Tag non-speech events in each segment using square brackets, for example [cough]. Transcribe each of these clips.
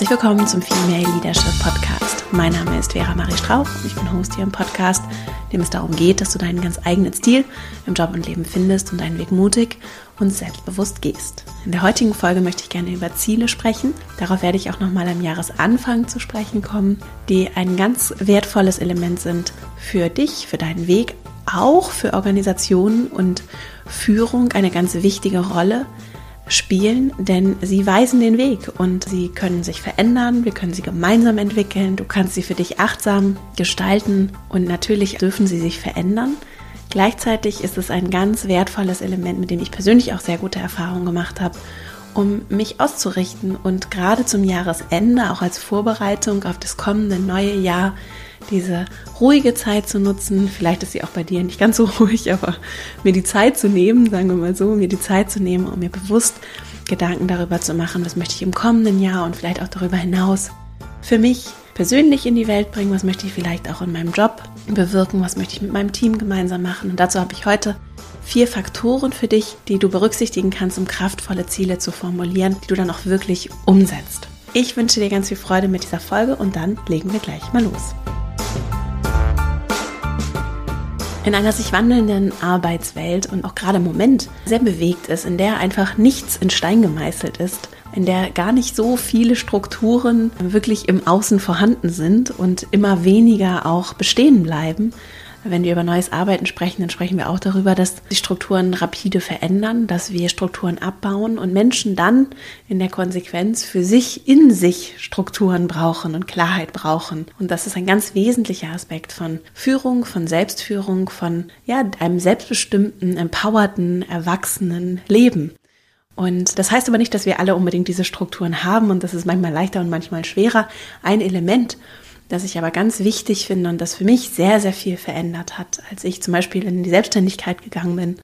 Herzlich willkommen zum Female Leadership Podcast. Mein Name ist Vera Marie Strauch und ich bin Host hier im Podcast, dem es darum geht, dass du deinen ganz eigenen Stil im Job und Leben findest und deinen Weg mutig und selbstbewusst gehst. In der heutigen Folge möchte ich gerne über Ziele sprechen. Darauf werde ich auch nochmal am Jahresanfang zu sprechen kommen, die ein ganz wertvolles Element sind für dich, für deinen Weg, auch für Organisationen und Führung eine ganz wichtige Rolle spielen, denn sie weisen den Weg und sie können sich verändern, wir können sie gemeinsam entwickeln, du kannst sie für dich achtsam gestalten und natürlich dürfen sie sich verändern. Gleichzeitig ist es ein ganz wertvolles Element, mit dem ich persönlich auch sehr gute Erfahrungen gemacht habe, um mich auszurichten und gerade zum Jahresende, auch als Vorbereitung auf das kommende neue Jahr, diese ruhige Zeit zu nutzen. Vielleicht ist sie auch bei dir nicht ganz so [laughs] ruhig, aber mir die Zeit zu nehmen, sagen wir mal so, mir die Zeit zu nehmen, um mir bewusst Gedanken darüber zu machen, was möchte ich im kommenden Jahr und vielleicht auch darüber hinaus für mich persönlich in die Welt bringen, was möchte ich vielleicht auch in meinem Job bewirken, was möchte ich mit meinem Team gemeinsam machen. Und dazu habe ich heute vier Faktoren für dich, die du berücksichtigen kannst, um kraftvolle Ziele zu formulieren, die du dann auch wirklich umsetzt. Ich wünsche dir ganz viel Freude mit dieser Folge und dann legen wir gleich mal los. In einer sich wandelnden Arbeitswelt und auch gerade im Moment sehr bewegt ist, in der einfach nichts in Stein gemeißelt ist, in der gar nicht so viele Strukturen wirklich im Außen vorhanden sind und immer weniger auch bestehen bleiben, wenn wir über neues Arbeiten sprechen, dann sprechen wir auch darüber, dass die Strukturen rapide verändern, dass wir Strukturen abbauen und Menschen dann in der Konsequenz für sich in sich Strukturen brauchen und Klarheit brauchen. Und das ist ein ganz wesentlicher Aspekt von Führung, von Selbstführung, von ja, einem selbstbestimmten, empowerten, erwachsenen Leben. Und das heißt aber nicht, dass wir alle unbedingt diese Strukturen haben und das ist manchmal leichter und manchmal schwerer. Ein Element, das ich aber ganz wichtig finde und das für mich sehr, sehr viel verändert hat, als ich zum Beispiel in die Selbstständigkeit gegangen bin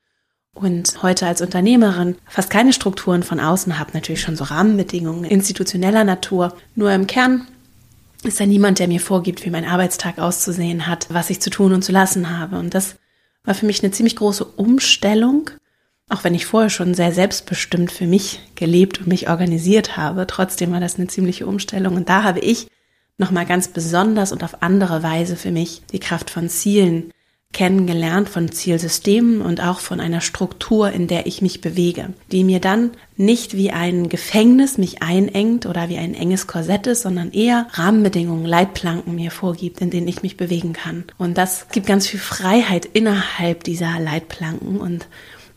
und heute als Unternehmerin fast keine Strukturen von außen habe, natürlich schon so Rahmenbedingungen institutioneller Natur. Nur im Kern ist da niemand, der mir vorgibt, wie mein Arbeitstag auszusehen hat, was ich zu tun und zu lassen habe. Und das war für mich eine ziemlich große Umstellung, auch wenn ich vorher schon sehr selbstbestimmt für mich gelebt und mich organisiert habe. Trotzdem war das eine ziemliche Umstellung. Und da habe ich nochmal ganz besonders und auf andere Weise für mich die Kraft von Zielen kennengelernt, von Zielsystemen und auch von einer Struktur, in der ich mich bewege, die mir dann nicht wie ein Gefängnis mich einengt oder wie ein enges Korsett ist, sondern eher Rahmenbedingungen, Leitplanken mir vorgibt, in denen ich mich bewegen kann. Und das gibt ganz viel Freiheit innerhalb dieser Leitplanken und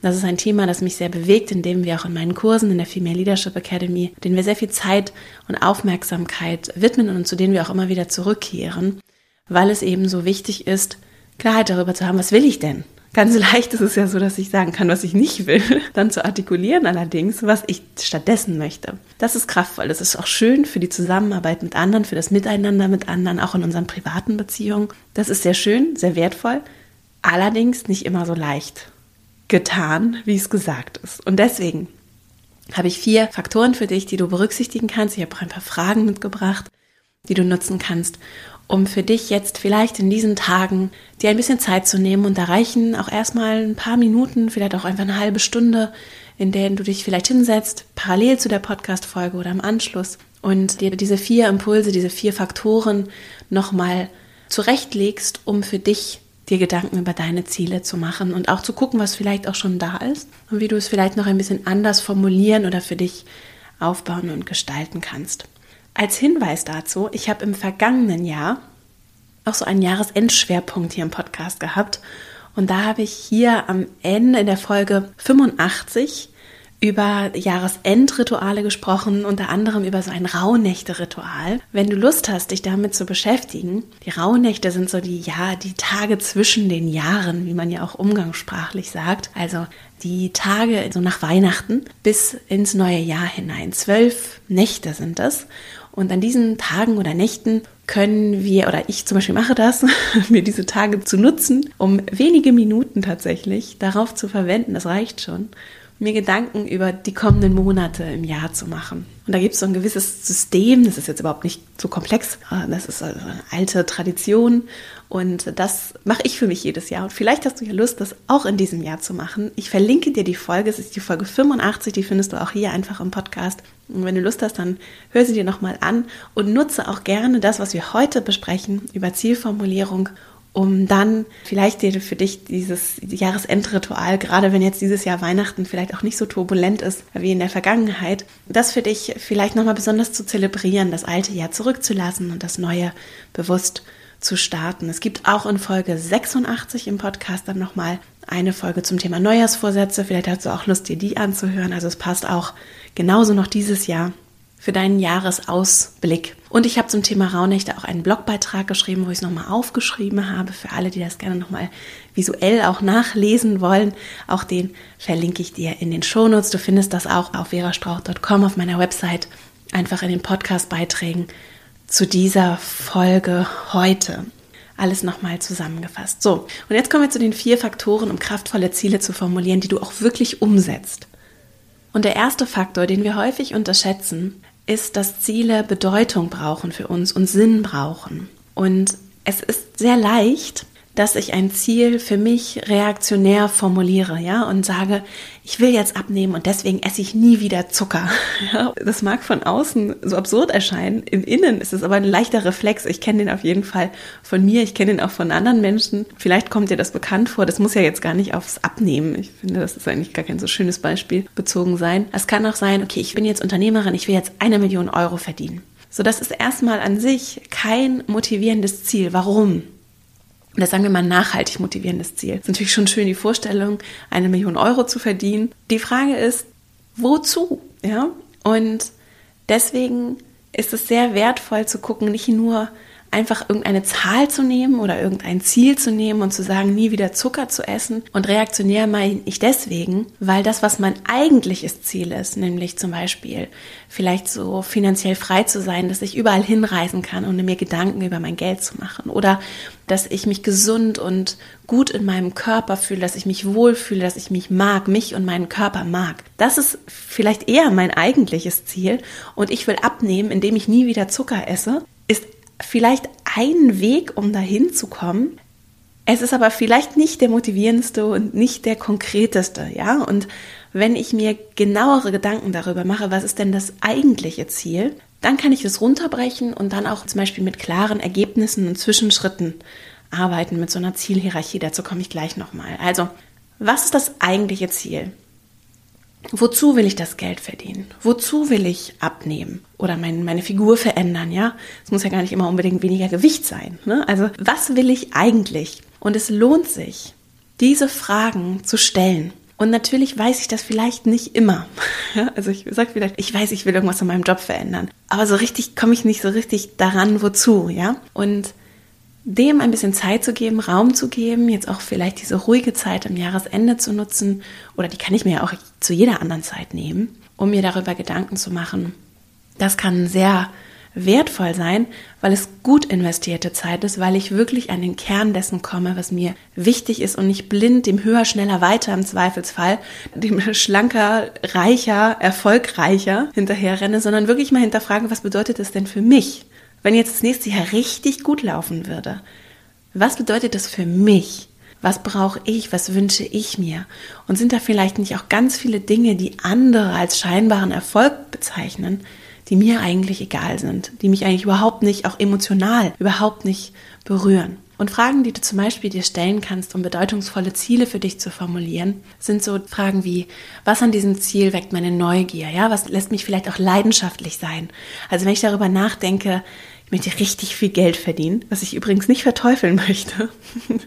das ist ein Thema, das mich sehr bewegt, in dem wir auch in meinen Kursen in der Female Leadership Academy, denen wir sehr viel Zeit und Aufmerksamkeit widmen und zu denen wir auch immer wieder zurückkehren, weil es eben so wichtig ist, Klarheit darüber zu haben, was will ich denn? Ganz leicht ist es ja so, dass ich sagen kann, was ich nicht will, [laughs] dann zu artikulieren allerdings, was ich stattdessen möchte. Das ist kraftvoll, das ist auch schön für die Zusammenarbeit mit anderen, für das Miteinander mit anderen, auch in unseren privaten Beziehungen. Das ist sehr schön, sehr wertvoll, allerdings nicht immer so leicht getan, wie es gesagt ist. Und deswegen habe ich vier Faktoren für dich, die du berücksichtigen kannst. Ich habe auch ein paar Fragen mitgebracht, die du nutzen kannst, um für dich jetzt vielleicht in diesen Tagen dir ein bisschen Zeit zu nehmen. Und da reichen auch erstmal ein paar Minuten, vielleicht auch einfach eine halbe Stunde, in denen du dich vielleicht hinsetzt, parallel zu der Podcast-Folge oder im Anschluss und dir diese vier Impulse, diese vier Faktoren nochmal zurechtlegst, um für dich dir Gedanken über deine Ziele zu machen und auch zu gucken, was vielleicht auch schon da ist und wie du es vielleicht noch ein bisschen anders formulieren oder für dich aufbauen und gestalten kannst. Als Hinweis dazu, ich habe im vergangenen Jahr auch so einen Jahresendschwerpunkt hier im Podcast gehabt und da habe ich hier am Ende in der Folge 85 über Jahresendrituale gesprochen, unter anderem über so ein Rauhnächte-Ritual. Wenn du Lust hast, dich damit zu beschäftigen, die Rauhnächte sind so die, ja, die Tage zwischen den Jahren, wie man ja auch umgangssprachlich sagt. Also die Tage so nach Weihnachten bis ins neue Jahr hinein. Zwölf Nächte sind das. Und an diesen Tagen oder Nächten können wir, oder ich zum Beispiel mache das, [laughs] mir diese Tage zu nutzen, um wenige Minuten tatsächlich darauf zu verwenden, das reicht schon, mir Gedanken über die kommenden Monate im Jahr zu machen. Und da gibt es so ein gewisses System, das ist jetzt überhaupt nicht so komplex, das ist eine alte Tradition und das mache ich für mich jedes Jahr. Und vielleicht hast du ja Lust, das auch in diesem Jahr zu machen. Ich verlinke dir die Folge, es ist die Folge 85, die findest du auch hier einfach im Podcast. Und wenn du Lust hast, dann hör sie dir nochmal an und nutze auch gerne das, was wir heute besprechen über Zielformulierung um dann vielleicht für dich dieses Jahresendritual, gerade wenn jetzt dieses Jahr Weihnachten vielleicht auch nicht so turbulent ist wie in der Vergangenheit, das für dich vielleicht nochmal besonders zu zelebrieren, das alte Jahr zurückzulassen und das neue bewusst zu starten. Es gibt auch in Folge 86 im Podcast dann nochmal eine Folge zum Thema Neujahrsvorsätze. Vielleicht hast du auch Lust, dir die anzuhören. Also es passt auch genauso noch dieses Jahr für deinen Jahresausblick. Und ich habe zum Thema Rauhnächte auch einen Blogbeitrag geschrieben, wo ich es nochmal aufgeschrieben habe, für alle, die das gerne nochmal visuell auch nachlesen wollen. Auch den verlinke ich dir in den Shownotes. Du findest das auch auf verastrauch.com auf meiner Website, einfach in den Podcast-Beiträgen zu dieser Folge heute. Alles nochmal zusammengefasst. So, und jetzt kommen wir zu den vier Faktoren, um kraftvolle Ziele zu formulieren, die du auch wirklich umsetzt. Und der erste Faktor, den wir häufig unterschätzen, ist, dass Ziele Bedeutung brauchen für uns und Sinn brauchen. Und es ist sehr leicht, dass ich ein Ziel für mich reaktionär formuliere, ja, und sage, ich will jetzt abnehmen und deswegen esse ich nie wieder Zucker. [laughs] Ja, das mag von außen so absurd erscheinen. Im Innen ist es aber ein leichter Reflex. Ich kenne den auf jeden Fall von mir. Ich kenne den auch von anderen Menschen. Vielleicht kommt dir das bekannt vor. Das muss ja jetzt gar nicht aufs Abnehmen. Ich finde, das ist eigentlich gar kein so schönes Beispiel bezogen sein. Es kann auch sein, okay, ich bin jetzt Unternehmerin. Ich will jetzt eine Million Euro verdienen. So, das ist erstmal an sich kein motivierendes Ziel. Warum? Oder sagen wir mal nachhaltig motivierendes Ziel. Ist natürlich schon schön die Vorstellung, eine Million Euro zu verdienen. Die Frage ist, wozu? Ja? Und deswegen ist es sehr wertvoll zu gucken, nicht nur einfach irgendeine Zahl zu nehmen oder irgendein Ziel zu nehmen und zu sagen, nie wieder Zucker zu essen. Und reaktionär meine ich deswegen, weil das, was mein eigentliches Ziel ist, nämlich zum Beispiel vielleicht so finanziell frei zu sein, dass ich überall hinreisen kann, ohne mir Gedanken über mein Geld zu machen. Oder dass ich mich gesund und gut in meinem Körper fühle, dass ich mich wohlfühle, dass ich mich mag, mich und meinen Körper mag. Das ist vielleicht eher mein eigentliches Ziel. Und ich will abnehmen, indem ich nie wieder Zucker esse, ist vielleicht ein Weg, um dahin zu kommen. Es ist aber vielleicht nicht der motivierendste und nicht der konkreteste, ja? Und wenn ich mir genauere Gedanken darüber mache, was ist denn das eigentliche Ziel, dann kann ich es runterbrechen und dann auch zum Beispiel mit klaren Ergebnissen und Zwischenschritten arbeiten, mit so einer Zielhierarchie. Dazu komme ich gleich nochmal. Also, was ist das eigentliche Ziel? Wozu will ich das Geld verdienen? Wozu will ich abnehmen oder mein, meine Figur verändern? Ja, es muss ja gar nicht immer unbedingt weniger Gewicht sein. Ne? Also was will ich eigentlich? Und es lohnt sich, diese Fragen zu stellen. Und natürlich weiß ich das vielleicht nicht immer. [laughs] Also ich sage vielleicht, ich weiß, ich will irgendwas in meinem Job verändern. Aber so richtig komme ich nicht so richtig daran, wozu, ja? Und dem ein bisschen Zeit zu geben, Raum zu geben, jetzt auch vielleicht diese ruhige Zeit am Jahresende zu nutzen, oder die kann ich mir ja auch zu jeder anderen Zeit nehmen, um mir darüber Gedanken zu machen. Das kann sehr wertvoll sein, weil es gut investierte Zeit ist, weil ich wirklich an den Kern dessen komme, was mir wichtig ist und nicht blind dem höher, schneller, weiter im Zweifelsfall, dem [laughs] schlanker, reicher, erfolgreicher hinterher renne, sondern wirklich mal hinterfragen, was bedeutet das denn für mich? Wenn jetzt das nächste Jahr richtig gut laufen würde, was bedeutet das für mich? Was brauche ich? Was wünsche ich mir? Und sind da vielleicht nicht auch ganz viele Dinge, die andere als scheinbaren Erfolg bezeichnen, die mir eigentlich egal sind, die mich eigentlich überhaupt nicht, auch emotional, überhaupt nicht berühren? Und Fragen, die du zum Beispiel dir stellen kannst, um bedeutungsvolle Ziele für dich zu formulieren, sind so Fragen wie, was an diesem Ziel weckt meine Neugier? Ja, was lässt mich vielleicht auch leidenschaftlich sein? Also wenn ich darüber nachdenke, ich möchte richtig viel Geld verdienen, was ich übrigens nicht verteufeln möchte. [laughs]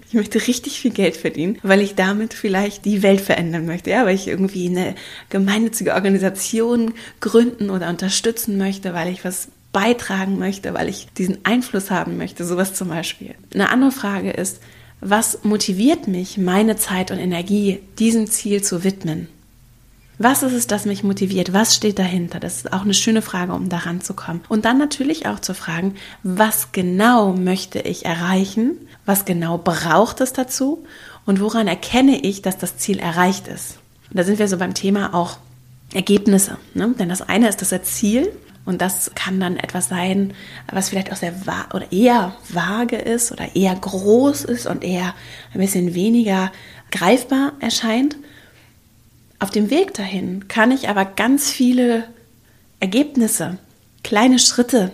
Ich möchte richtig viel Geld verdienen, weil ich damit vielleicht die Welt verändern möchte, ja, weil ich irgendwie eine gemeinnützige Organisation gründen oder unterstützen möchte, weil ich was beitragen möchte, weil ich diesen Einfluss haben möchte, sowas zum Beispiel. Eine andere Frage ist, was motiviert mich, meine Zeit und Energie diesem Ziel zu widmen? Was ist es, das mich motiviert? Was steht dahinter? Das ist auch eine schöne Frage, um daran zu kommen. Und dann natürlich auch zu fragen, was genau möchte ich erreichen? Was genau braucht es dazu? Und woran erkenne ich, dass das Ziel erreicht ist? Und da sind wir so beim Thema auch Ergebnisse. Ne? Denn das eine ist das Ziel und das kann dann etwas sein, was vielleicht auch sehr oder eher vage ist oder eher groß ist und eher ein bisschen weniger greifbar erscheint. Auf dem Weg dahin kann ich aber ganz viele Ergebnisse, kleine Schritte,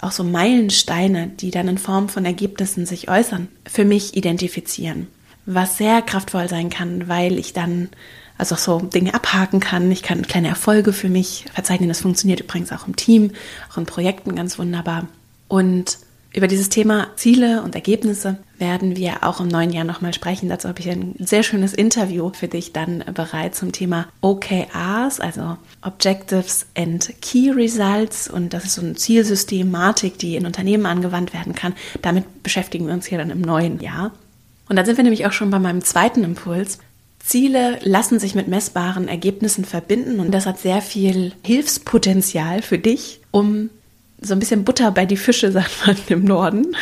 auch so Meilensteine, die dann in Form von Ergebnissen sich äußern, für mich identifizieren. Was sehr kraftvoll sein kann, weil ich dann also auch so Dinge abhaken kann. Ich kann kleine Erfolge für mich verzeichnen. Das funktioniert übrigens auch im Team, auch in Projekten ganz wunderbar. Und über dieses Thema Ziele und Ergebnisse werden wir auch im neuen Jahr nochmal sprechen. Dazu habe ich ein sehr schönes Interview für dich dann bereit zum Thema OKRs, also Objectives and Key Results. Und das ist so eine Zielsystematik, die in Unternehmen angewandt werden kann. Damit beschäftigen wir uns hier dann im neuen Jahr. Und dann sind wir nämlich auch schon bei meinem zweiten Impuls. Ziele lassen sich mit messbaren Ergebnissen verbinden und das hat sehr viel Hilfspotenzial für dich, um so ein bisschen Butter bei die Fische, [laughs] sagt man im Norden,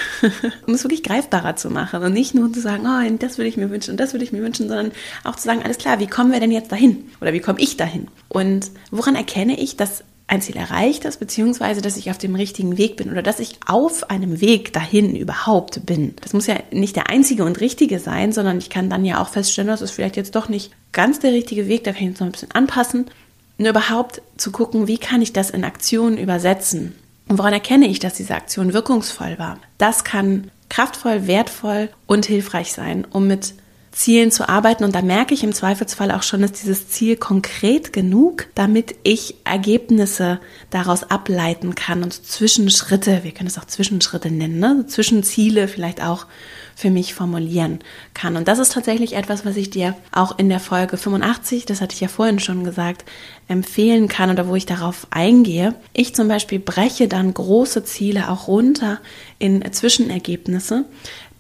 um es wirklich greifbarer zu machen und nicht nur zu sagen, oh, das würde ich mir wünschen und das würde ich mir wünschen, sondern auch zu sagen, alles klar, wie kommen wir denn jetzt dahin? Oder wie komme ich dahin? Und woran erkenne ich, dass ein Ziel erreicht ist, beziehungsweise dass ich auf dem richtigen Weg bin oder dass ich auf einem Weg dahin überhaupt bin. Das muss ja nicht der einzige und richtige sein, sondern ich kann dann ja auch feststellen, das ist vielleicht jetzt doch nicht ganz der richtige Weg, da kann ich jetzt noch ein bisschen anpassen. Nur überhaupt zu gucken, wie kann ich das in Aktionen übersetzen? Und woran erkenne ich, dass diese Aktion wirkungsvoll war? Das kann kraftvoll, wertvoll und hilfreich sein, um mit Zielen zu arbeiten. Und da merke ich im Zweifelsfall auch schon, ist dieses Ziel konkret genug, damit ich Ergebnisse daraus ableiten kann und Zwischenschritte, wir können es auch Zwischenschritte nennen, ne? Zwischenziele vielleicht auch für mich formulieren kann. Und das ist tatsächlich etwas, was ich dir auch in der Folge 85, das hatte ich ja vorhin schon gesagt, empfehlen kann oder wo ich darauf eingehe. Ich zum Beispiel breche dann große Ziele auch runter in Zwischenergebnisse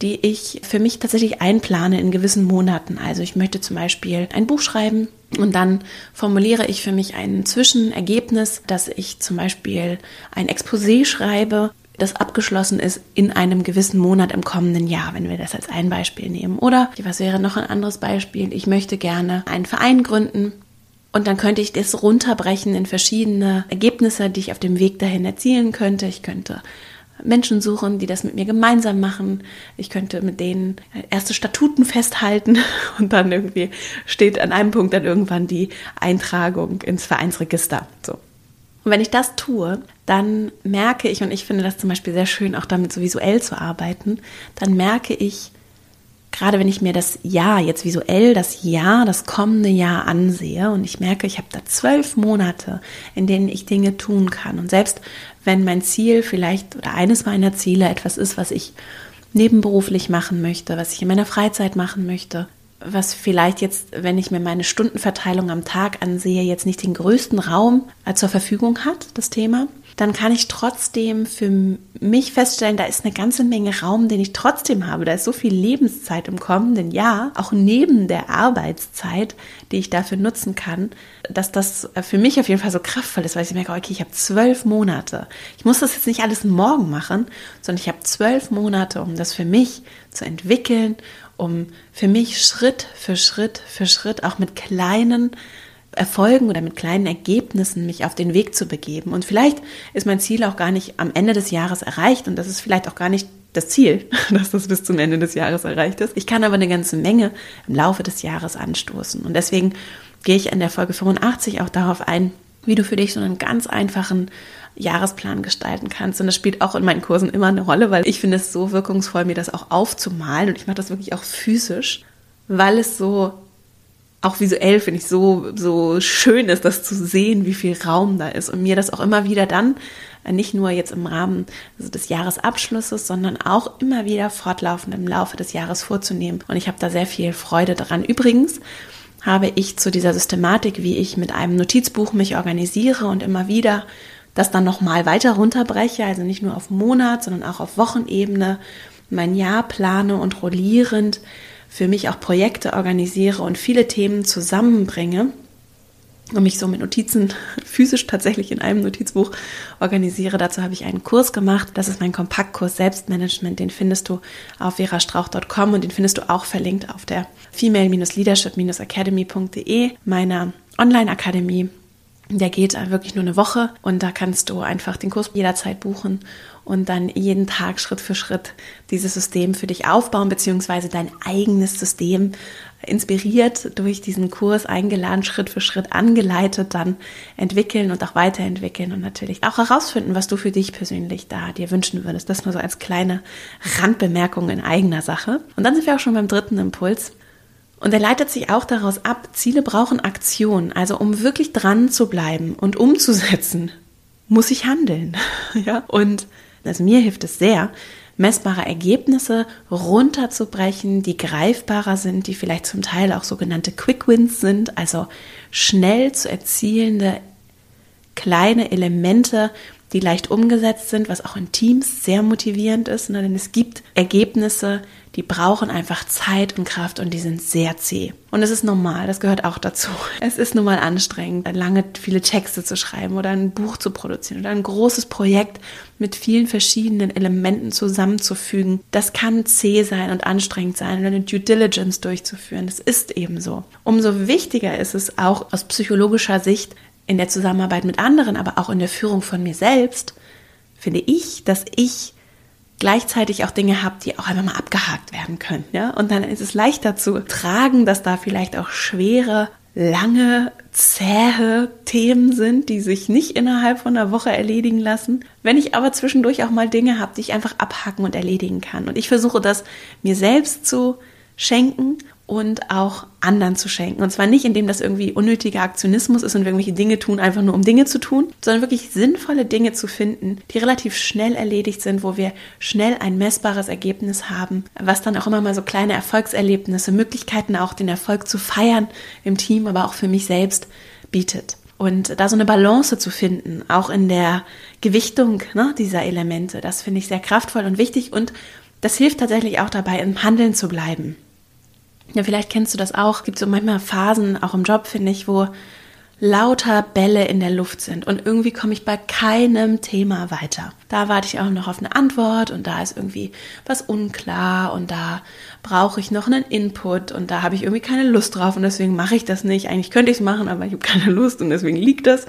die ich für mich tatsächlich einplane in gewissen Monaten. Also ich möchte zum Beispiel ein Buch schreiben und dann formuliere ich für mich ein Zwischenergebnis, dass ich zum Beispiel ein Exposé schreibe, das abgeschlossen ist in einem gewissen Monat im kommenden Jahr, wenn wir das als ein Beispiel nehmen. Oder was wäre noch ein anderes Beispiel? Ich möchte gerne einen Verein gründen und dann könnte ich das runterbrechen in verschiedene Ergebnisse, die ich auf dem Weg dahin erzielen könnte. Ich könnte Menschen suchen, die das mit mir gemeinsam machen. Ich könnte mit denen erste Statuten festhalten [laughs] und dann irgendwie steht an einem Punkt dann irgendwann die Eintragung ins Vereinsregister. So. Und wenn ich das tue, dann merke ich, und ich finde das zum Beispiel sehr schön, auch damit so visuell zu arbeiten, dann merke ich, gerade wenn ich mir das Jahr jetzt visuell, das Jahr, das kommende Jahr ansehe und ich merke, ich habe da zwölf Monate, in denen ich Dinge tun kann. Und selbst wenn mein Ziel vielleicht oder eines meiner Ziele etwas ist, was ich nebenberuflich machen möchte, was ich in meiner Freizeit machen möchte, was vielleicht jetzt, wenn ich mir meine Stundenverteilung am Tag ansehe, jetzt nicht den größten Raum zur Verfügung hat, das Thema, dann kann ich trotzdem für mich feststellen, da ist eine ganze Menge Raum, den ich trotzdem habe. Da ist so viel Lebenszeit im kommenden Jahr, auch neben der Arbeitszeit, die ich dafür nutzen kann, dass das für mich auf jeden Fall so kraftvoll ist, weil ich merke, okay, ich habe zwölf Monate. Ich muss das jetzt nicht alles morgen machen, sondern ich habe zwölf Monate, um das für mich zu entwickeln, um für mich Schritt für Schritt für Schritt auch mit kleinen Erfolgen oder mit kleinen Ergebnissen mich auf den Weg zu begeben. Und vielleicht ist mein Ziel auch gar nicht am Ende des Jahres erreicht und das ist vielleicht auch gar nicht das Ziel, [laughs] dass das bis zum Ende des Jahres erreicht ist. Ich kann aber eine ganze Menge im Laufe des Jahres anstoßen. Und deswegen gehe ich in der Folge 85 auch darauf ein, wie du für dich so einen ganz einfachen Jahresplan gestalten kannst. Und das spielt auch in meinen Kursen immer eine Rolle, weil ich finde es so wirkungsvoll, mir das auch aufzumalen. Und ich mache das wirklich auch physisch, weil es so auch visuell finde ich so, so schön ist, das zu sehen, wie viel Raum da ist und mir das auch immer wieder dann, äh, nicht nur jetzt im Rahmen also des Jahresabschlusses, sondern auch immer wieder fortlaufend im Laufe des Jahres vorzunehmen. Und ich habe da sehr viel Freude daran. Übrigens habe ich zu dieser Systematik, wie ich mit einem Notizbuch mich organisiere und immer wieder das dann nochmal weiter runterbreche, also nicht nur auf Monat, sondern auch auf Wochenebene, mein Jahr plane und rollierend für mich auch Projekte organisiere und viele Themen zusammenbringe, und mich so mit Notizen [laughs] physisch tatsächlich in einem Notizbuch organisiere. Dazu habe ich einen Kurs gemacht. Das ist mein Kompaktkurs Selbstmanagement. Den findest du auf verastrauch.com und den findest du auch verlinkt auf der female-leadership-academy.de, meiner Online-Akademie. Der geht wirklich nur eine Woche und da kannst du einfach den Kurs jederzeit buchen und dann jeden Tag Schritt für Schritt dieses System für dich aufbauen, beziehungsweise dein eigenes System inspiriert durch diesen Kurs eingeladen, Schritt für Schritt angeleitet, dann entwickeln und auch weiterentwickeln und natürlich auch herausfinden, was du für dich persönlich da dir wünschen würdest. Das nur so als kleine Randbemerkung in eigener Sache. Und dann sind wir auch schon beim dritten Impuls. Und er leitet sich auch daraus ab, Ziele brauchen Aktion. Also um wirklich dran zu bleiben und umzusetzen, muss ich handeln. [laughs] ja? Und also mir hilft es sehr, messbare Ergebnisse runterzubrechen, die greifbarer sind, die vielleicht zum Teil auch sogenannte Quick Wins sind, also schnell zu erzielende kleine Elemente, die leicht umgesetzt sind, was auch in Teams sehr motivierend ist, ne? denn es gibt Ergebnisse, die brauchen einfach Zeit und Kraft und die sind sehr zäh. Und es ist normal, das gehört auch dazu. [laughs] Es ist nun mal anstrengend, lange viele Texte zu schreiben oder ein Buch zu produzieren oder ein großes Projekt mit vielen verschiedenen Elementen zusammenzufügen. Das kann zäh sein und anstrengend sein oder eine Due Diligence durchzuführen. Das ist eben so. Umso wichtiger ist es auch aus psychologischer Sicht, in der Zusammenarbeit mit anderen, aber auch in der Führung von mir selbst, finde ich, dass ich gleichzeitig auch Dinge habe, die auch einfach mal abgehakt werden können. Ja? Und dann ist es leichter zu tragen, dass da vielleicht auch schwere, lange, zähe Themen sind, die sich nicht innerhalb von einer Woche erledigen lassen. Wenn ich aber zwischendurch auch mal Dinge habe, die ich einfach abhaken und erledigen kann. Und ich versuche das mir selbst zu schenken und auch anderen zu schenken. Und zwar nicht, indem das irgendwie unnötiger Aktionismus ist und wir irgendwelche Dinge tun, einfach nur um Dinge zu tun, sondern wirklich sinnvolle Dinge zu finden, die relativ schnell erledigt sind, wo wir schnell ein messbares Ergebnis haben, was dann auch immer mal so kleine Erfolgserlebnisse, Möglichkeiten auch den Erfolg zu feiern im Team, aber auch für mich selbst bietet. Und da so eine Balance zu finden, auch in der Gewichtung ne, dieser Elemente, das finde ich sehr kraftvoll und wichtig und das hilft tatsächlich auch dabei, im Handeln zu bleiben. Ja, vielleicht kennst du das auch. Es gibt so manchmal Phasen, auch im Job, finde ich, wo lauter Bälle in der Luft sind und irgendwie komme ich bei keinem Thema weiter. Da warte ich auch noch auf eine Antwort und da ist irgendwie was unklar und da brauche ich noch einen Input und da habe ich irgendwie keine Lust drauf und deswegen mache ich das nicht. Eigentlich könnte ich es machen, aber ich habe keine Lust und deswegen liegt das.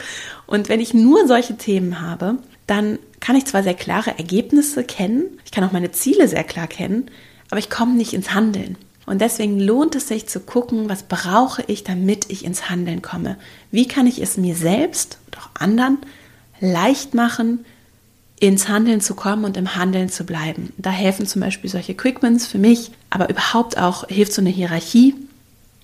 Und wenn ich nur solche Themen habe, dann kann ich zwar sehr klare Ergebnisse kennen, ich kann auch meine Ziele sehr klar kennen, aber ich komme nicht ins Handeln. Und deswegen lohnt es sich zu gucken, was brauche ich, damit ich ins Handeln komme. Wie kann ich es mir selbst und auch anderen leicht machen, ins Handeln zu kommen und im Handeln zu bleiben. Da helfen zum Beispiel solche Quickwins für mich, aber überhaupt auch hilft so eine Hierarchie,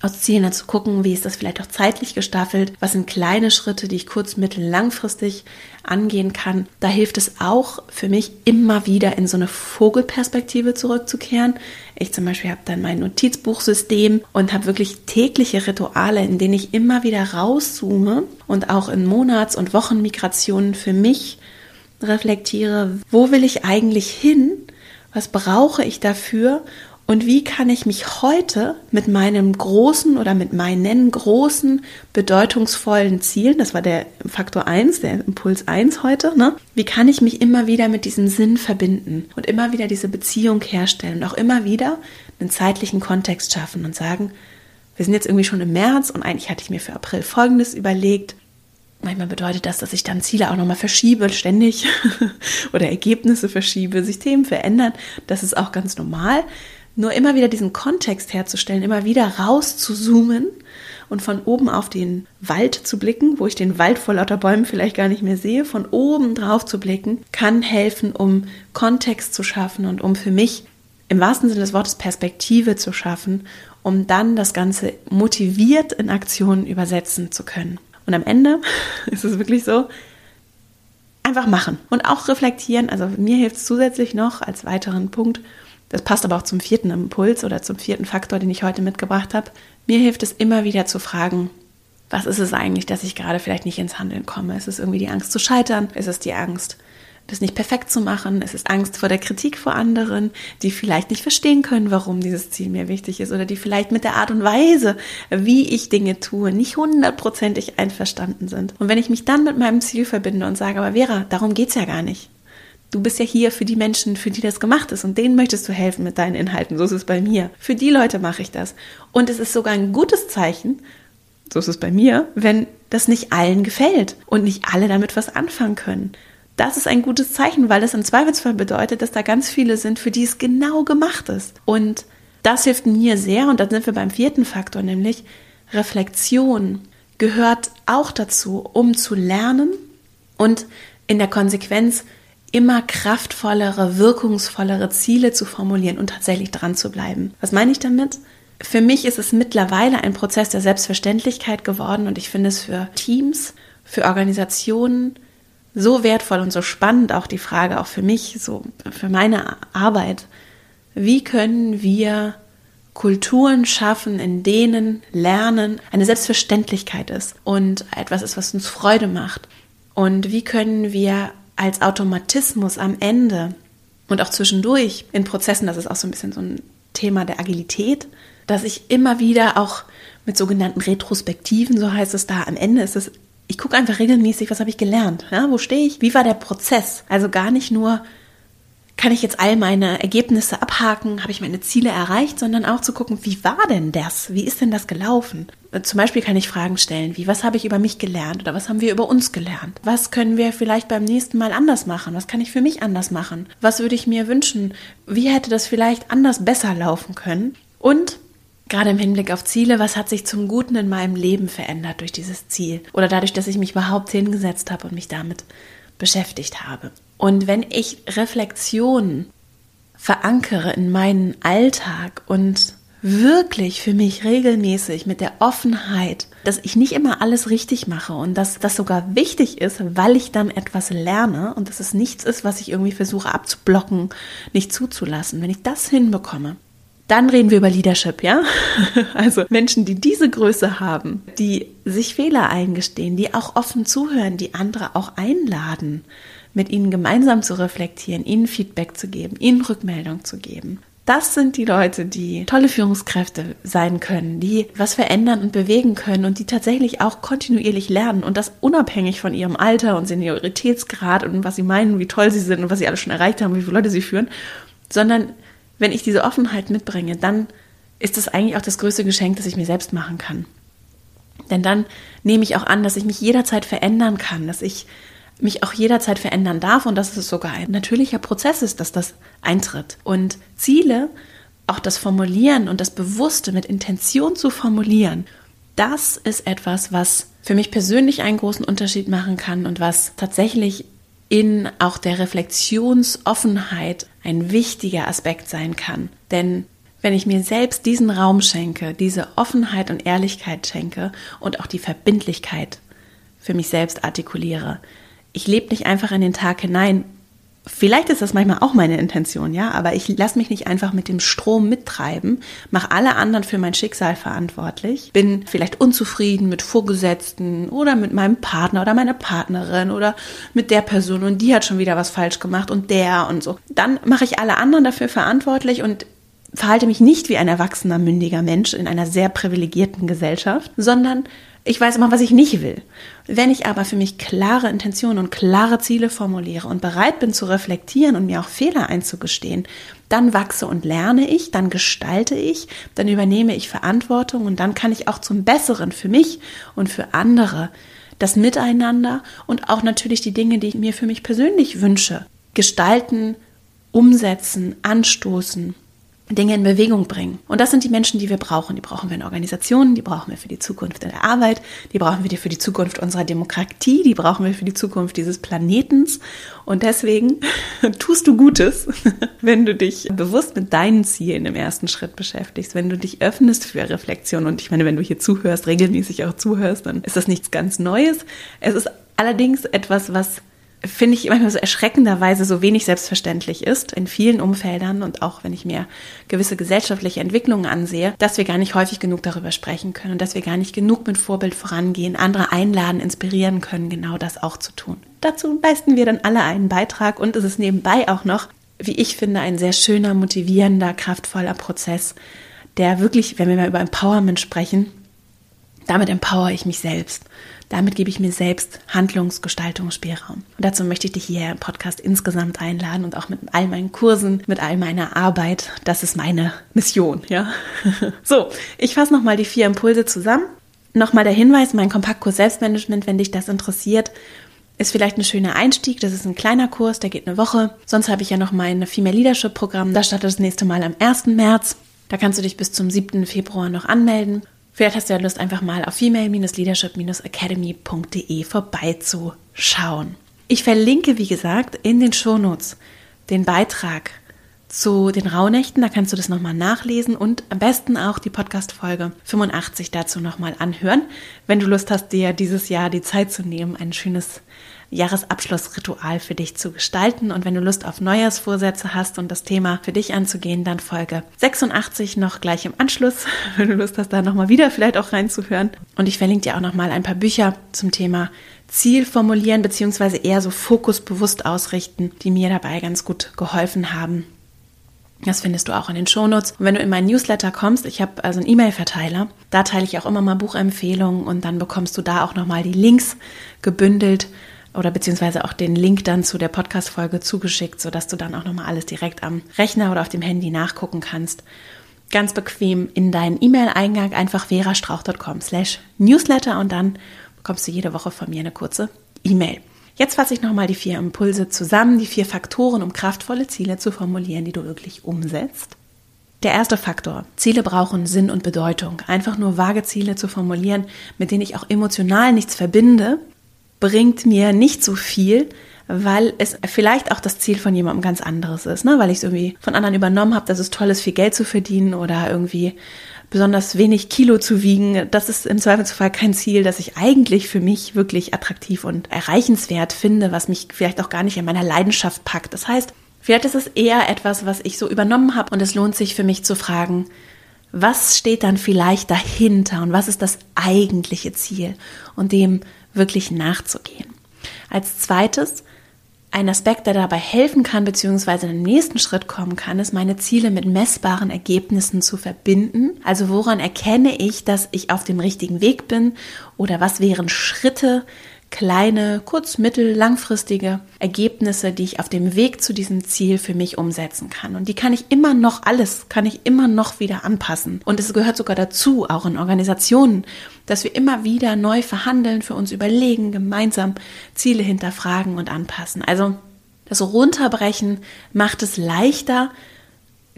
aus Zielen zu gucken, wie ist das vielleicht auch zeitlich gestaffelt, was sind kleine Schritte, die ich kurz-, mittel-, langfristig angehen kann. Da hilft es auch für mich immer wieder in so eine Vogelperspektive zurückzukehren. Ich zum Beispiel habe dann mein Notizbuchsystem und habe wirklich tägliche Rituale, in denen ich immer wieder rauszoome und auch in Monats- und Wochenmigrationen für mich reflektiere, wo will ich eigentlich hin? Was brauche ich dafür? Und wie kann ich mich heute mit meinem großen oder mit meinen großen, bedeutungsvollen Zielen, das war der Faktor 1, der Impuls 1 heute, ne? wie kann ich mich immer wieder mit diesem Sinn verbinden und immer wieder diese Beziehung herstellen und auch immer wieder einen zeitlichen Kontext schaffen und sagen, wir sind jetzt irgendwie schon im März und eigentlich hatte ich mir für April Folgendes überlegt. Manchmal bedeutet das, dass ich dann Ziele auch nochmal verschiebe, ständig [laughs] oder Ergebnisse verschiebe, sich Themen verändern. Das ist auch ganz normal. Nur immer wieder diesen Kontext herzustellen, immer wieder raus zu zoomen und von oben auf den Wald zu blicken, wo ich den Wald vor lauter Bäumen vielleicht gar nicht mehr sehe, von oben drauf zu blicken, kann helfen, um Kontext zu schaffen und um für mich im wahrsten Sinne des Wortes Perspektive zu schaffen, um dann das Ganze motiviert in Aktionen übersetzen zu können. Und am Ende [laughs] ist es wirklich so, einfach machen und auch reflektieren. Also mir hilft es zusätzlich noch als weiteren Punkt, das passt aber auch zum vierten Impuls oder zum vierten Faktor, den ich heute mitgebracht habe. Mir hilft es immer wieder zu fragen, was ist es eigentlich, dass ich gerade vielleicht nicht ins Handeln komme? Ist es irgendwie die Angst zu scheitern? Ist es die Angst, das nicht perfekt zu machen. Es ist Angst vor der Kritik vor anderen, die vielleicht nicht verstehen können, warum dieses Ziel mir wichtig ist oder die vielleicht mit der Art und Weise, wie ich Dinge tue, nicht hundertprozentig einverstanden sind. Und wenn ich mich dann mit meinem Ziel verbinde und sage, aber Vera, darum geht's ja gar nicht. Du bist ja hier für die Menschen, für die das gemacht ist und denen möchtest du helfen mit deinen Inhalten. So ist es bei mir. Für die Leute mache ich das. Und es ist sogar ein gutes Zeichen, so ist es bei mir, wenn das nicht allen gefällt und nicht alle damit was anfangen können. Das ist ein gutes Zeichen, weil das im Zweifelsfall bedeutet, dass da ganz viele sind, für die es genau gemacht ist. Und das hilft mir sehr, und dann sind wir beim vierten Faktor, nämlich Reflexion gehört auch dazu, um zu lernen und in der Konsequenz immer kraftvollere, wirkungsvollere Ziele zu formulieren und tatsächlich dran zu bleiben. Was meine ich damit? Für mich ist es mittlerweile ein Prozess der Selbstverständlichkeit geworden und ich finde es für Teams, für Organisationen so wertvoll und so spannend auch die Frage auch für mich, so für meine Arbeit. Wie können wir Kulturen schaffen, in denen Lernen eine Selbstverständlichkeit ist und etwas ist, was uns Freude macht? Und wie können wir als Automatismus am Ende und auch zwischendurch in Prozessen, das ist auch so ein bisschen so ein Thema der Agilität, dass ich immer wieder auch mit sogenannten Retrospektiven, so heißt es da, am Ende ist es, ich gucke einfach regelmäßig, was habe ich gelernt, ja, wo stehe ich, wie war der Prozess, also gar nicht nur kann ich jetzt all meine Ergebnisse abhaken, habe ich meine Ziele erreicht, sondern auch zu gucken, wie war denn das? Wie ist denn das gelaufen? Zum Beispiel kann ich Fragen stellen, wie, was habe ich über mich gelernt oder was haben wir über uns gelernt? Was können wir vielleicht beim nächsten Mal anders machen? Was kann ich für mich anders machen? Was würde ich mir wünschen? Wie hätte das vielleicht anders besser laufen können? Und gerade im Hinblick auf Ziele, was hat sich zum Guten in meinem Leben verändert durch dieses Ziel oder dadurch, dass ich mich überhaupt hingesetzt habe und mich damit beschäftigt habe. Und wenn ich Reflexion verankere in meinen Alltag und wirklich für mich regelmäßig mit der Offenheit, dass ich nicht immer alles richtig mache und dass das sogar wichtig ist, weil ich dann etwas lerne und dass es nichts ist, was ich irgendwie versuche abzublocken, nicht zuzulassen. Wenn ich das hinbekomme, dann reden wir über Leadership, ja? [laughs] Also Menschen, die diese Größe haben, die sich Fehler eingestehen, die auch offen zuhören, die andere auch einladen, mit ihnen gemeinsam zu reflektieren, ihnen Feedback zu geben, ihnen Rückmeldung zu geben. Das sind die Leute, die tolle Führungskräfte sein können, die was verändern und bewegen können und die tatsächlich auch kontinuierlich lernen und das unabhängig von ihrem Alter und Senioritätsgrad und was sie meinen, wie toll sie sind und was sie alle schon erreicht haben, wie viele Leute sie führen, sondern wenn ich diese Offenheit mitbringe, dann ist das eigentlich auch das größte Geschenk, das ich mir selbst machen kann. Denn dann nehme ich auch an, dass ich mich jederzeit verändern kann, dass ich mich auch jederzeit verändern darf und dass es sogar ein natürlicher Prozess ist, dass das eintritt. Und Ziele, auch das Formulieren und das Bewusste mit Intention zu formulieren, das ist etwas, was für mich persönlich einen großen Unterschied machen kann und was tatsächlich in auch der Reflexionsoffenheit ein wichtiger Aspekt sein kann. Denn wenn ich mir selbst diesen Raum schenke, diese Offenheit und Ehrlichkeit schenke und auch die Verbindlichkeit für mich selbst artikuliere, ich lebe nicht einfach in den Tag hinein. Vielleicht ist das manchmal auch meine Intention, ja, aber ich lasse mich nicht einfach mit dem Strom mittreiben, mache alle anderen für mein Schicksal verantwortlich, bin vielleicht unzufrieden mit Vorgesetzten oder mit meinem Partner oder meiner Partnerin oder mit der Person und die hat schon wieder was falsch gemacht und der und so. Dann mache ich alle anderen dafür verantwortlich und verhalte mich nicht wie ein erwachsener, mündiger Mensch in einer sehr privilegierten Gesellschaft, sondern ich weiß immer, was ich nicht will. Wenn ich aber für mich klare Intentionen und klare Ziele formuliere und bereit bin zu reflektieren und mir auch Fehler einzugestehen, dann wachse und lerne ich, dann gestalte ich, dann übernehme ich Verantwortung und dann kann ich auch zum Besseren für mich und für andere das Miteinander und auch natürlich die Dinge, die ich mir für mich persönlich wünsche, gestalten, umsetzen, anstoßen Dinge in Bewegung bringen. Und das sind die Menschen, die wir brauchen. Die brauchen wir in Organisationen, die brauchen wir für die Zukunft der Arbeit, die brauchen wir für die Zukunft unserer Demokratie, die brauchen wir für die Zukunft dieses Planetens. Und deswegen [laughs] tust du Gutes, [laughs] wenn du dich bewusst mit deinen Zielen im ersten Schritt beschäftigst, wenn du dich öffnest für Reflexion. Und ich meine, wenn du hier zuhörst, regelmäßig auch zuhörst, dann ist das nichts ganz Neues. Es ist allerdings etwas, was finde ich manchmal so erschreckenderweise so wenig selbstverständlich ist in vielen Umfeldern und auch wenn ich mir gewisse gesellschaftliche Entwicklungen ansehe, dass wir gar nicht häufig genug darüber sprechen können und dass wir gar nicht genug mit Vorbild vorangehen, andere einladen, inspirieren können, genau das auch zu tun. Dazu leisten wir dann alle einen Beitrag und es ist nebenbei auch noch, wie ich finde, ein sehr schöner, motivierender, kraftvoller Prozess, der wirklich, wenn wir mal über Empowerment sprechen, damit empower ich mich selbst. Damit gebe ich mir selbst Handlungsgestaltungsspielraum. Und dazu möchte ich dich hier im Podcast insgesamt einladen und auch mit all meinen Kursen, mit all meiner Arbeit. Das ist meine Mission, ja. [laughs] So, ich fasse nochmal die vier Impulse zusammen. Nochmal der Hinweis, mein Kompaktkurs Selbstmanagement, wenn dich das interessiert, ist vielleicht ein schöner Einstieg. Das ist ein kleiner Kurs, der geht eine Woche. Sonst habe ich ja noch mein Female Leadership Programm. Das startet das nächste Mal am 1. März. Da kannst du dich bis zum 7. Februar noch anmelden. Vielleicht hast du ja Lust, einfach mal auf female-leadership-academy.de vorbeizuschauen. Ich verlinke, wie gesagt, in den Shownotes den Beitrag zu den Rauhnächten. Da kannst du das nochmal nachlesen und am besten auch die Podcast-Folge 85 dazu nochmal anhören, wenn du Lust hast, dir dieses Jahr die Zeit zu nehmen, ein schönes Jahresabschlussritual für dich zu gestalten. Und wenn du Lust auf Neujahrsvorsätze hast und das Thema für dich anzugehen, dann Folge 86 noch gleich im Anschluss, [laughs] wenn du Lust hast, da nochmal wieder vielleicht auch reinzuhören. Und ich verlinke dir auch nochmal ein paar Bücher zum Thema Ziel formulieren, beziehungsweise eher so Fokus bewusst ausrichten, die mir dabei ganz gut geholfen haben. Das findest du auch in den Shownotes. Und wenn du in meinen Newsletter kommst, ich habe also einen E-Mail-Verteiler, da teile ich auch immer mal Buchempfehlungen und dann bekommst du da auch nochmal die Links gebündelt oder beziehungsweise auch den Link dann zu der Podcast-Folge zugeschickt, sodass du dann auch nochmal alles direkt am Rechner oder auf dem Handy nachgucken kannst. Ganz bequem in deinen E-Mail-Eingang einfach verastrauch.com slash newsletter und dann bekommst du jede Woche von mir eine kurze E-Mail. Jetzt fasse ich nochmal die vier Impulse zusammen, die vier Faktoren, um kraftvolle Ziele zu formulieren, die du wirklich umsetzt. Der erste Faktor. Ziele brauchen Sinn und Bedeutung. Einfach nur vage Ziele zu formulieren, mit denen ich auch emotional nichts verbinde, bringt mir nicht so viel, weil es vielleicht auch das Ziel von jemandem ganz anderes ist, ne? weil ich es irgendwie von anderen übernommen habe, dass es toll ist, viel Geld zu verdienen oder irgendwie besonders wenig Kilo zu wiegen. Das ist im Zweifelsfall kein Ziel, das ich eigentlich für mich wirklich attraktiv und erreichenswert finde, was mich vielleicht auch gar nicht in meiner Leidenschaft packt. Das heißt, vielleicht ist es eher etwas, was ich so übernommen habe und es lohnt sich für mich zu fragen, was steht dann vielleicht dahinter und was ist das eigentliche Ziel und dem wirklich nachzugehen. Als zweites, ein Aspekt, der dabei helfen kann, beziehungsweise in den nächsten Schritt kommen kann, ist, meine Ziele mit messbaren Ergebnissen zu verbinden. Also woran erkenne ich, dass ich auf dem richtigen Weg bin oder was wären Schritte, kleine, kurz-, mittel-, langfristige Ergebnisse, die ich auf dem Weg zu diesem Ziel für mich umsetzen kann. Und die kann ich immer noch alles, kann ich immer noch wieder anpassen. Und es gehört sogar dazu, auch in Organisationen, dass wir immer wieder neu verhandeln, für uns überlegen, gemeinsam Ziele hinterfragen und anpassen. Also das Runterbrechen macht es leichter,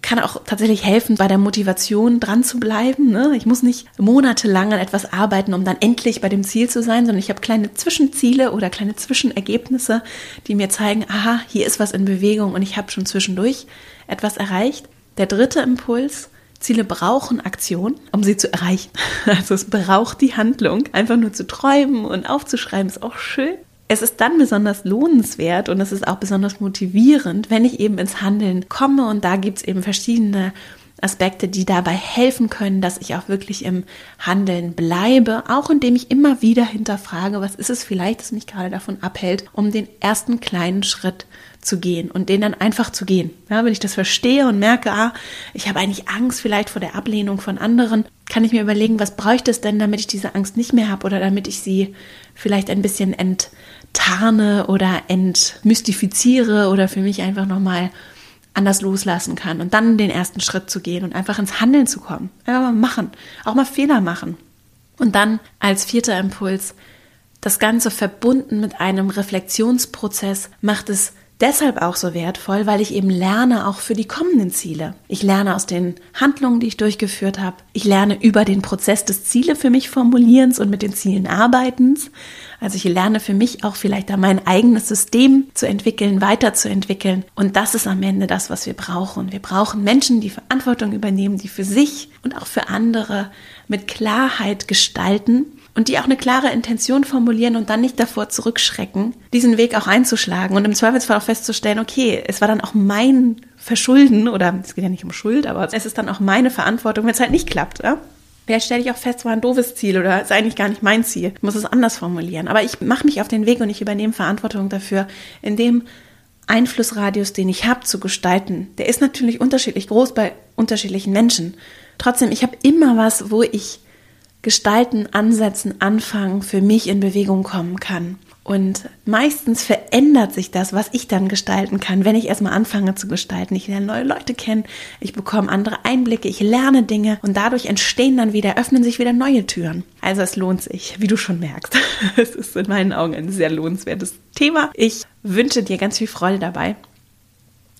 kann auch tatsächlich helfen, bei der Motivation dran zu bleiben. Ne? Ich muss nicht monatelang an etwas arbeiten, um dann endlich bei dem Ziel zu sein, sondern ich habe kleine Zwischenziele oder kleine Zwischenergebnisse, die mir zeigen, aha, hier ist was in Bewegung und ich habe schon zwischendurch etwas erreicht. Der dritte Impuls, Ziele brauchen Aktion, um sie zu erreichen. [laughs] Also es braucht die Handlung. Einfach nur zu träumen und aufzuschreiben ist auch schön es ist dann besonders lohnenswert und es ist auch besonders motivierend, wenn ich eben ins Handeln komme. Und da gibt es eben verschiedene Aspekte, die dabei helfen können, dass ich auch wirklich im Handeln bleibe, auch indem ich immer wieder hinterfrage, was ist es vielleicht, das mich gerade davon abhält, um den ersten kleinen Schritt zu gehen und den dann einfach zu gehen. Ja, wenn ich das verstehe und merke, ah, ich habe eigentlich Angst vielleicht vor der Ablehnung von anderen, kann ich mir überlegen, was bräuchte es denn, damit ich diese Angst nicht mehr habe oder damit ich sie vielleicht ein bisschen ent tarne oder entmystifiziere oder für mich einfach nochmal anders loslassen kann und dann den ersten Schritt zu gehen und einfach ins Handeln zu kommen. Einfach mal machen, auch mal Fehler machen. Und dann als vierter Impuls, das Ganze verbunden mit einem Reflexionsprozess macht es deshalb auch so wertvoll, weil ich eben lerne auch für die kommenden Ziele. Ich lerne aus den Handlungen, die ich durchgeführt habe. Ich lerne über den Prozess des Ziele für mich formulierens und mit den Zielen arbeitens. Also ich lerne für mich auch vielleicht da mein eigenes System zu entwickeln, weiterzuentwickeln. Und das ist am Ende das, was wir brauchen. Wir brauchen Menschen, die Verantwortung übernehmen, die für sich und auch für andere mit Klarheit gestalten und die auch eine klare Intention formulieren und dann nicht davor zurückschrecken, diesen Weg auch einzuschlagen und im Zweifelsfall auch festzustellen, okay, es war dann auch mein Verschulden oder es geht ja nicht um Schuld, aber es ist dann auch meine Verantwortung, wenn es halt nicht klappt. Ja? Vielleicht stelle ich auch fest, war ein doofes Ziel oder ist eigentlich gar nicht mein Ziel. Ich muss es anders formulieren. Aber ich mache mich auf den Weg und ich übernehme Verantwortung dafür, in dem Einflussradius, den ich habe, zu gestalten. Der ist natürlich unterschiedlich groß bei unterschiedlichen Menschen. Trotzdem, ich habe immer was, wo ich gestalten, ansetzen, anfangen, für mich in Bewegung kommen kann. Und meistens verändert sich das, was ich dann gestalten kann, wenn ich erstmal anfange zu gestalten. Ich lerne neue Leute kennen, ich bekomme andere Einblicke, ich lerne Dinge und dadurch entstehen dann wieder, öffnen sich wieder neue Türen. Also es lohnt sich, wie du schon merkst. [laughs] Es ist in meinen Augen ein sehr lohnenswertes Thema. Ich wünsche dir ganz viel Freude dabei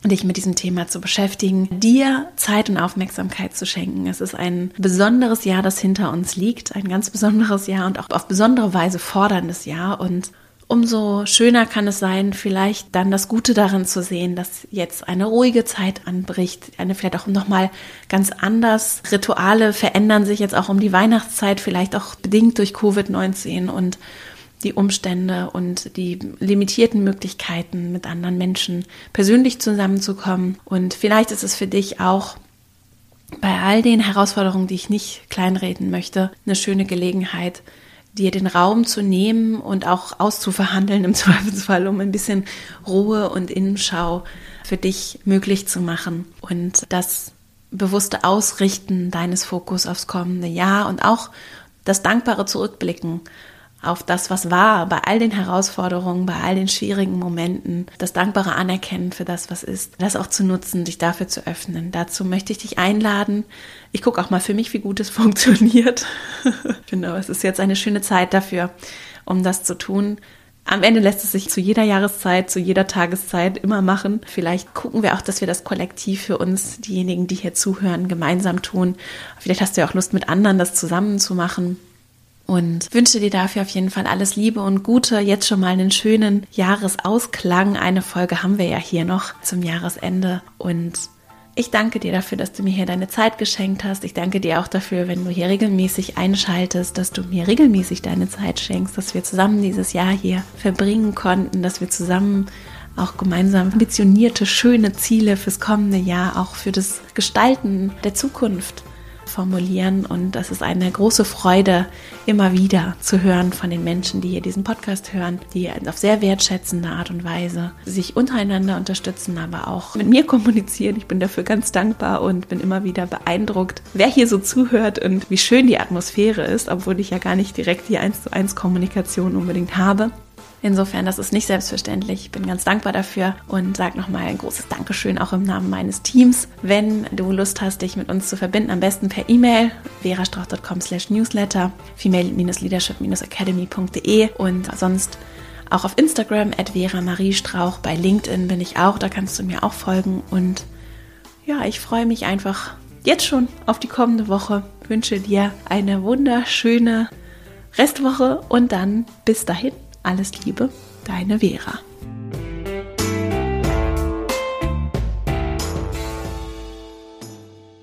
dich mit diesem Thema zu beschäftigen, dir Zeit und Aufmerksamkeit zu schenken. Es ist ein besonderes Jahr, das hinter uns liegt, ein ganz besonderes Jahr und auch auf besondere Weise forderndes Jahr und Umso schöner kann es sein, vielleicht dann das Gute darin zu sehen, dass jetzt eine ruhige Zeit anbricht, eine vielleicht auch nochmal ganz anders. Rituale verändern sich jetzt auch um die Weihnachtszeit, vielleicht auch bedingt durch Covid-19 und die Umstände und die limitierten Möglichkeiten, mit anderen Menschen persönlich zusammenzukommen. Und vielleicht ist es für dich auch bei all den Herausforderungen, die ich nicht kleinreden möchte, eine schöne Gelegenheit, dir den Raum zu nehmen und auch auszuverhandeln im [laughs] Zweifelsfall, um ein bisschen Ruhe und Innenschau für dich möglich zu machen und das bewusste Ausrichten deines Fokus aufs kommende Jahr und auch das dankbare Zurückblicken auf das, was war, bei all den Herausforderungen, bei all den schwierigen Momenten, das dankbare Anerkennen für das, was ist, das auch zu nutzen, dich dafür zu öffnen. Dazu möchte ich dich einladen. Ich gucke auch mal für mich, wie gut es [laughs] funktioniert. finde, es ist jetzt eine schöne Zeit dafür, um das zu tun. Am Ende lässt es sich zu jeder Jahreszeit, zu jeder Tageszeit immer machen. Vielleicht gucken wir auch, dass wir das kollektiv für uns, diejenigen, die hier zuhören, gemeinsam tun. Vielleicht hast du ja auch Lust, mit anderen das zusammen zu machen und wünsche dir dafür auf jeden Fall alles Liebe und Gute. Jetzt schon mal einen schönen Jahresausklang. Eine Folge haben wir ja hier noch zum Jahresende und ich danke dir dafür, dass du mir hier deine Zeit geschenkt hast. Ich danke dir auch dafür, wenn du hier regelmäßig einschaltest, dass du mir regelmäßig deine Zeit schenkst, dass wir zusammen dieses Jahr hier verbringen konnten, dass wir zusammen auch gemeinsam ambitionierte, schöne Ziele fürs kommende Jahr, auch für das Gestalten der Zukunft formulieren. Und das ist eine große Freude, immer wieder zu hören von den Menschen, die hier diesen Podcast hören, die auf sehr wertschätzende Art und Weise sich untereinander unterstützen, aber auch mit mir kommunizieren. Ich bin dafür ganz dankbar und bin immer wieder beeindruckt, wer hier so zuhört und wie schön die Atmosphäre ist, obwohl ich ja gar nicht direkt die 1 zu 1 Kommunikation unbedingt habe. Insofern, das ist nicht selbstverständlich. Ich bin ganz dankbar dafür und sage nochmal ein großes Dankeschön auch im Namen meines Teams. Wenn du Lust hast, dich mit uns zu verbinden, am besten per E-Mail verastrauch.com slash newsletter, female-leadership-academy.de und sonst auch auf Instagram at Vera. Bei LinkedIn bin ich auch, da kannst du mir auch folgen. Und ja, ich freue mich einfach jetzt schon auf die kommende Woche. Wünsche dir eine wunderschöne Restwoche und dann bis dahin alles Liebe, deine Vera.